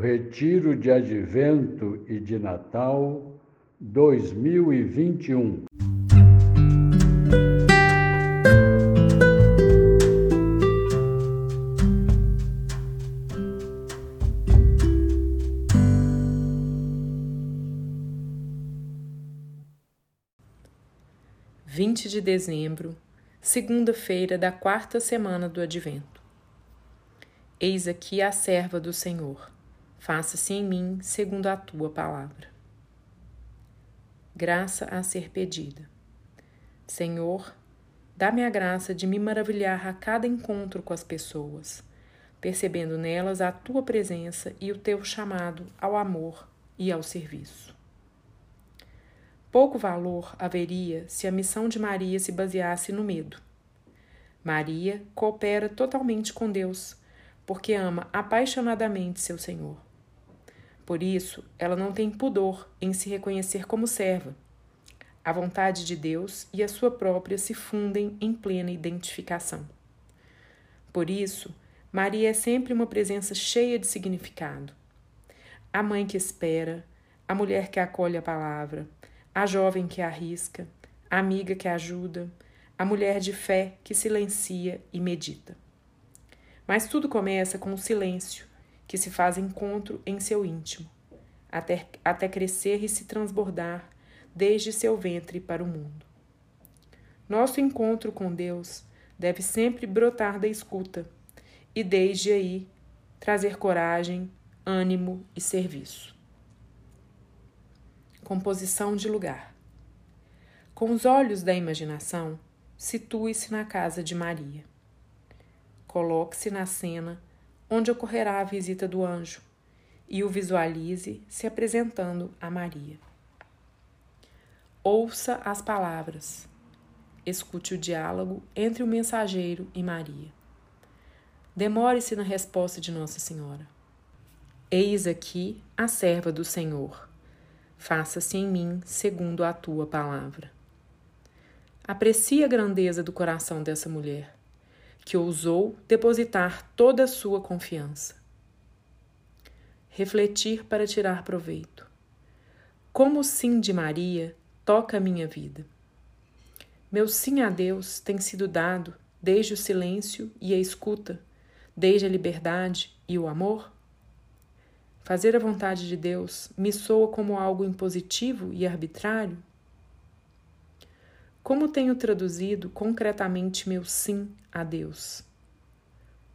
Retiro de Advento e de Natal 2021. Vinte de dezembro, segunda-feira da quarta semana do Advento. Eis aqui a serva do Senhor faça-se em mim segundo a tua palavra. Graça a ser pedida. Senhor, dá-me a graça de me maravilhar a cada encontro com as pessoas, percebendo nelas a tua presença e o teu chamado ao amor e ao serviço. Pouco valor haveria se a missão de Maria se baseasse no medo. Maria coopera totalmente com Deus, porque ama apaixonadamente seu Senhor. Por isso, ela não tem pudor em se reconhecer como serva. A vontade de Deus e a sua própria se fundem em plena identificação. Por isso, Maria é sempre uma presença cheia de significado. A mãe que espera, a mulher que acolhe a palavra, a jovem que arrisca, a amiga que ajuda, a mulher de fé que silencia e medita. Mas tudo começa com o silêncio, que se faz encontro em seu íntimo, até, até crescer e se transbordar desde seu ventre para o mundo. Nosso encontro com Deus deve sempre brotar da escuta e, desde aí, trazer coragem, ânimo e serviço. Composição de lugar. Com os olhos da imaginação, situe-se na casa de Maria. Coloque-se na cena onde ocorrerá a visita do anjo, e o visualize se apresentando a Maria. Ouça as palavras. Escute o diálogo entre o mensageiro e Maria. Demore-se na resposta de Nossa Senhora. Eis aqui a serva do Senhor. Faça-se em mim segundo a tua palavra. Aprecie a grandeza do coração dessa mulher que ousou depositar toda a sua confiança. Refletir para tirar proveito. Como o sim de Maria toca a minha vida. Meu sim a Deus tem sido dado desde o silêncio e a escuta, desde a liberdade e o amor? Fazer a vontade de Deus me soa como algo impositivo e arbitrário? Como tenho traduzido concretamente meu sim a Deus?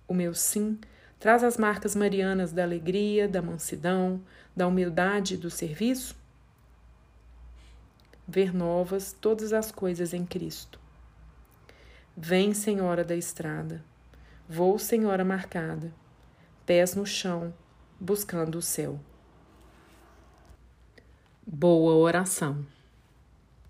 O meu sim traz as marcas marianas da alegria, da mansidão, da humildade e do serviço? Ver novas todas as coisas em Cristo. Vem, Senhora da estrada, vou, Senhora marcada, pés no chão, buscando o céu. Boa oração.